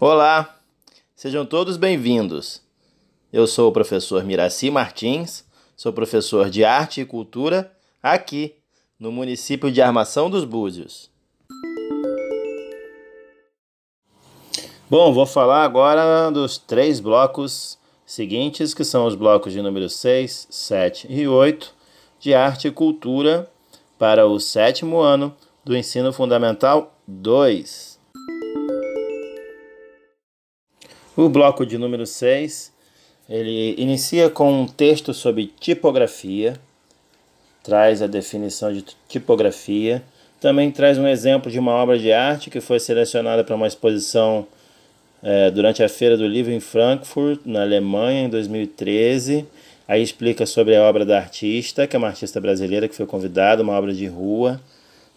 Olá, sejam todos bem-vindos. Eu sou o professor Miraci Martins, sou professor de Arte e Cultura aqui no município de Armação dos Búzios. Bom, vou falar agora dos três blocos seguintes, que são os blocos de número 6, 7 e 8 de Arte e Cultura para o sétimo ano do Ensino Fundamental 2. O bloco de número 6, ele inicia com um texto sobre tipografia, traz a definição de tipografia, também traz um exemplo de uma obra de arte que foi selecionada para uma exposição é, durante a Feira do Livro em Frankfurt, na Alemanha, em 2013. Aí explica sobre a obra da artista, que é uma artista brasileira que foi convidada, uma obra de rua,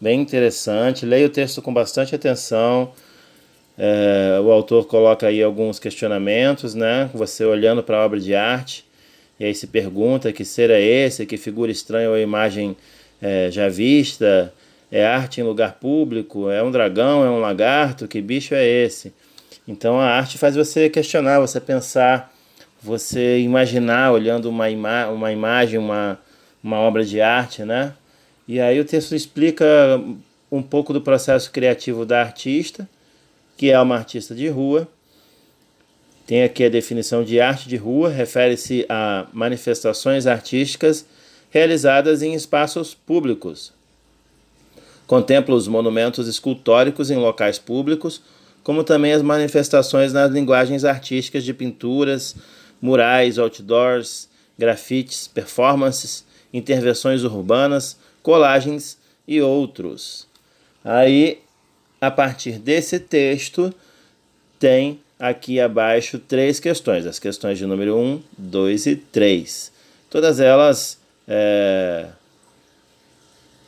bem interessante. Leia o texto com bastante atenção. É, o autor coloca aí alguns questionamentos, né? Você olhando para a obra de arte, e aí se pergunta que ser é esse, que figura estranha ou imagem é, já vista, é arte em lugar público, é um dragão, é um lagarto, que bicho é esse? Então a arte faz você questionar, você pensar, você imaginar olhando uma, ima uma imagem, uma, uma obra de arte, né? E aí o texto explica um pouco do processo criativo da artista, que é uma artista de rua. Tem aqui a definição de arte de rua, refere-se a manifestações artísticas realizadas em espaços públicos. Contempla os monumentos escultóricos em locais públicos como também as manifestações nas linguagens artísticas de pinturas, murais, outdoors, grafites, performances, intervenções urbanas, colagens e outros. Aí, a partir desse texto, tem aqui abaixo três questões, as questões de número 1, 2 e 3. Todas elas é,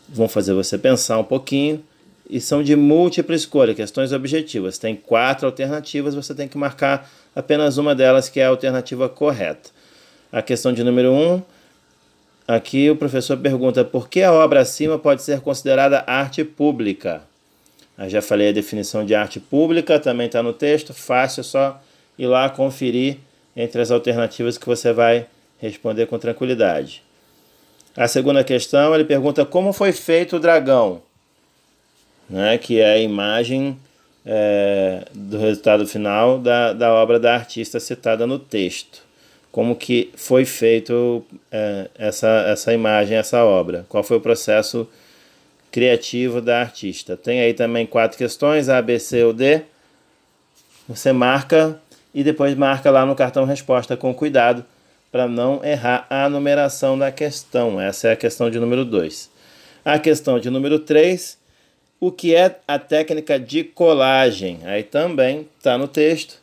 vão fazer você pensar um pouquinho e são de múltipla escolha, questões objetivas. Tem quatro alternativas, você tem que marcar apenas uma delas que é a alternativa correta. A questão de número um, aqui o professor pergunta por que a obra acima pode ser considerada arte pública? Eu já falei a definição de arte pública, também está no texto, fácil, é só ir lá conferir entre as alternativas que você vai responder com tranquilidade. A segunda questão, ele pergunta como foi feito o dragão né, que é a imagem é, do resultado final da, da obra da artista citada no texto. Como que foi feito é, essa, essa imagem, essa obra? Qual foi o processo criativo da artista? Tem aí também quatro questões, A, B, C ou D. Você marca e depois marca lá no cartão resposta com cuidado para não errar a numeração da questão. Essa é a questão de número 2. A questão de número 3 o que é a técnica de colagem? Aí também está no texto.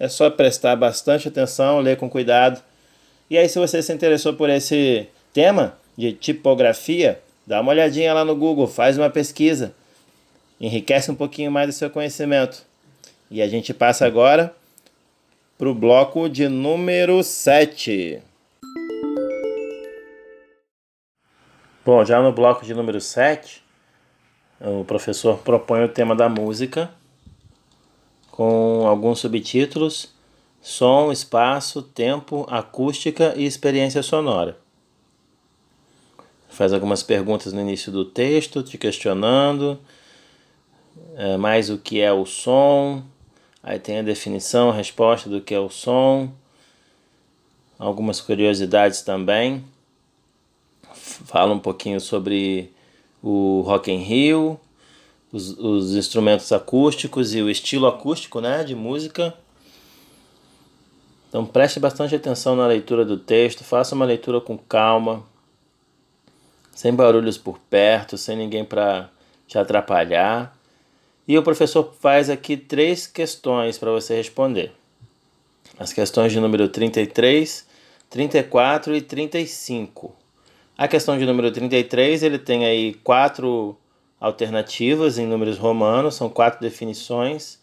É só prestar bastante atenção, ler com cuidado. E aí, se você se interessou por esse tema de tipografia, dá uma olhadinha lá no Google, faz uma pesquisa, enriquece um pouquinho mais o seu conhecimento. E a gente passa agora para o bloco de número 7. Bom, já no bloco de número 7, o professor propõe o tema da música com alguns subtítulos: som, espaço, tempo, acústica e experiência sonora. Faz algumas perguntas no início do texto, te questionando é, mais o que é o som. Aí tem a definição, a resposta do que é o som. Algumas curiosidades também. Fala um pouquinho sobre o Rock in Rio, os, os instrumentos acústicos e o estilo acústico né, de música. Então preste bastante atenção na leitura do texto, faça uma leitura com calma, sem barulhos por perto, sem ninguém para te atrapalhar. E o professor faz aqui três questões para você responder. As questões de número 33, 34 e 35. A questão de número 33, ele tem aí quatro alternativas em números romanos, são quatro definições.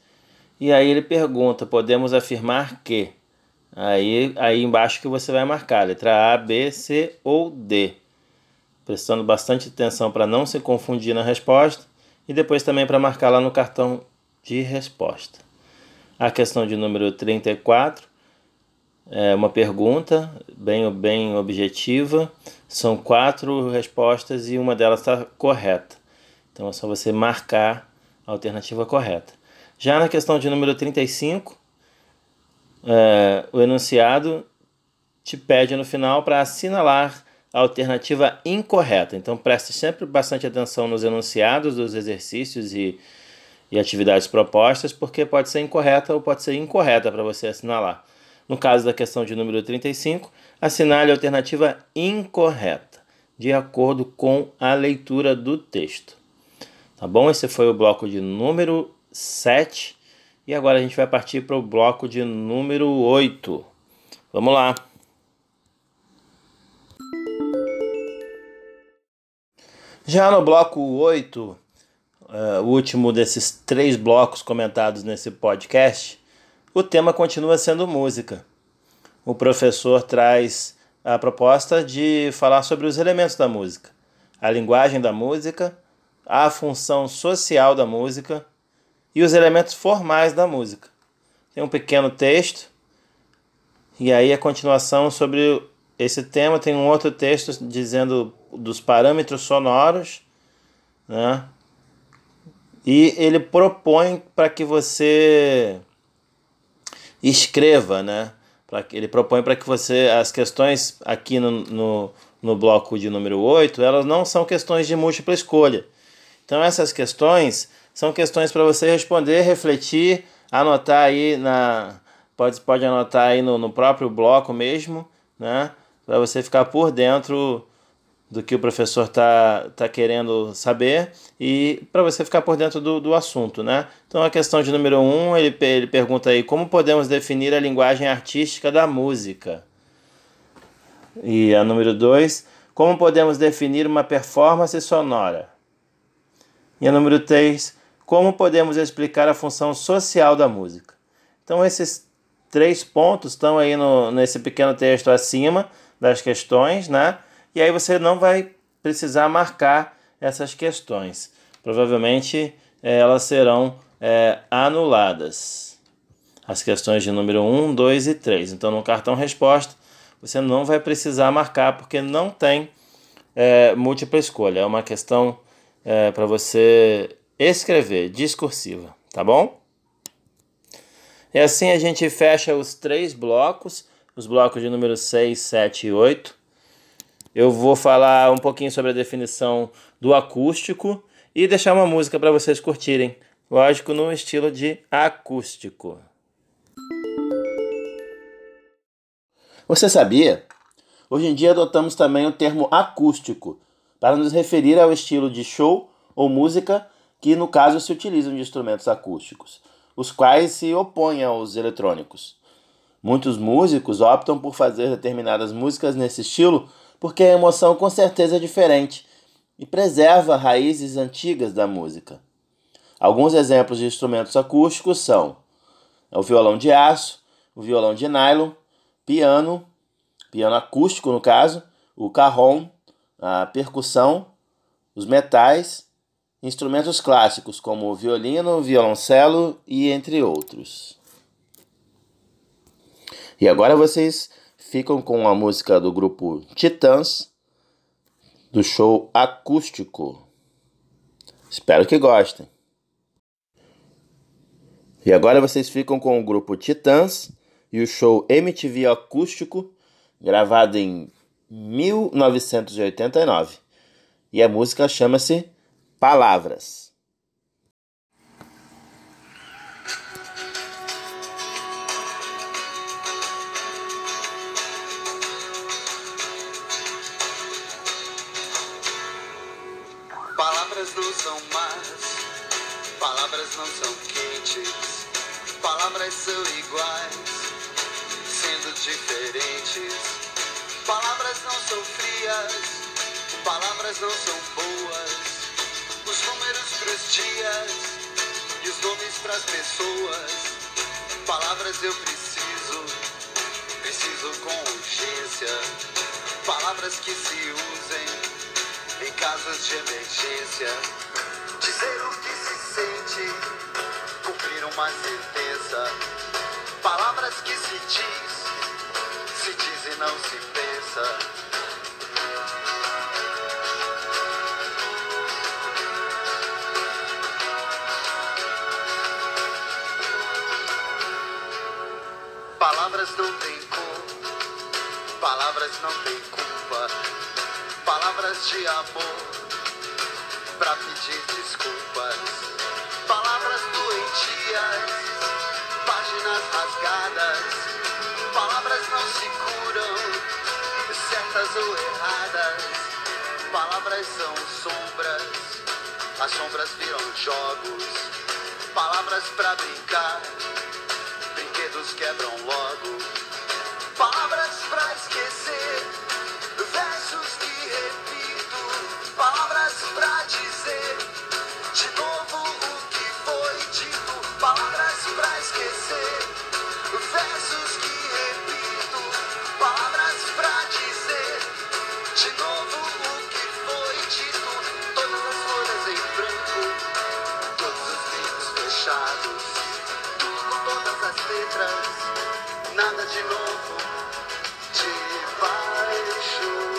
E aí ele pergunta: podemos afirmar que? Aí, aí embaixo que você vai marcar, letra A, B, C ou D. Prestando bastante atenção para não se confundir na resposta e depois também para marcar lá no cartão de resposta. A questão de número 34 é uma pergunta bem, bem objetiva. São quatro respostas e uma delas está correta. Então é só você marcar a alternativa correta. Já na questão de número 35, é, o enunciado te pede no final para assinalar a alternativa incorreta. Então preste sempre bastante atenção nos enunciados dos exercícios e, e atividades propostas, porque pode ser incorreta ou pode ser incorreta para você assinalar. No caso da questão de número 35, assinale a alternativa incorreta, de acordo com a leitura do texto. Tá bom? Esse foi o bloco de número 7. E agora a gente vai partir para o bloco de número 8. Vamos lá. Já no bloco 8, uh, eh, o último desses três blocos comentados nesse podcast, o tema continua sendo música. O professor traz a proposta de falar sobre os elementos da música, a linguagem da música, a função social da música e os elementos formais da música. Tem um pequeno texto e aí a continuação sobre esse tema tem um outro texto dizendo dos parâmetros sonoros, né? E ele propõe para que você escreva, né? Ele propõe para que você. As questões aqui no, no, no bloco de número 8, elas não são questões de múltipla escolha. Então, essas questões são questões para você responder, refletir, anotar aí na. Pode, pode anotar aí no, no próprio bloco mesmo, né? Para você ficar por dentro do que o professor está tá querendo saber e para você ficar por dentro do, do assunto, né? Então a questão de número 1, um, ele, ele pergunta aí como podemos definir a linguagem artística da música? E a número 2, como podemos definir uma performance sonora? E a número 3, como podemos explicar a função social da música? Então esses três pontos estão aí no, nesse pequeno texto acima das questões, né? E aí você não vai precisar marcar essas questões. Provavelmente é, elas serão é, anuladas. As questões de número 1, 2 e 3. Então, no cartão resposta, você não vai precisar marcar porque não tem é, múltipla escolha. É uma questão é, para você escrever, discursiva, tá bom? E assim a gente fecha os três blocos, os blocos de número 6, 7 e 8 eu vou falar um pouquinho sobre a definição do acústico e deixar uma música para vocês curtirem. Lógico, no estilo de acústico. Você sabia? Hoje em dia adotamos também o termo acústico para nos referir ao estilo de show ou música que, no caso, se utilizam de instrumentos acústicos, os quais se opõem aos eletrônicos. Muitos músicos optam por fazer determinadas músicas nesse estilo porque a emoção com certeza é diferente e preserva raízes antigas da música. Alguns exemplos de instrumentos acústicos são o violão de aço, o violão de nylon, piano, piano acústico no caso, o carrom, a percussão, os metais, instrumentos clássicos como o violino, violoncelo e entre outros. E agora vocês ficam com a música do grupo Titãs, do show acústico. Espero que gostem. E agora vocês ficam com o grupo Titãs e o show MTV Acústico, gravado em 1989. E a música chama-se Palavras. Palavras não são quentes, palavras são iguais, sendo diferentes. Palavras não são frias, palavras não são boas. Os números pros dias e os nomes pras pessoas. Palavras eu preciso, preciso com urgência. Palavras que se usem em casos de emergência. Dizer o que se sente, cumprir uma sentença. Palavras que se diz, se diz e não se pensa. Palavras não têm cor, palavras não têm culpa, palavras de amor pra pedir desculpas, páginas rasgadas, palavras não se curam, certas ou erradas, palavras são sombras, as sombras viram jogos, palavras pra brincar brinquedos quebram logo. Palavras pra esquecer, versos que repito, palavras pra dizer De novo o que foi dito, todas as folhas em branco, todos os livros fechados, tudo com todas as letras, nada de novo de debaixo.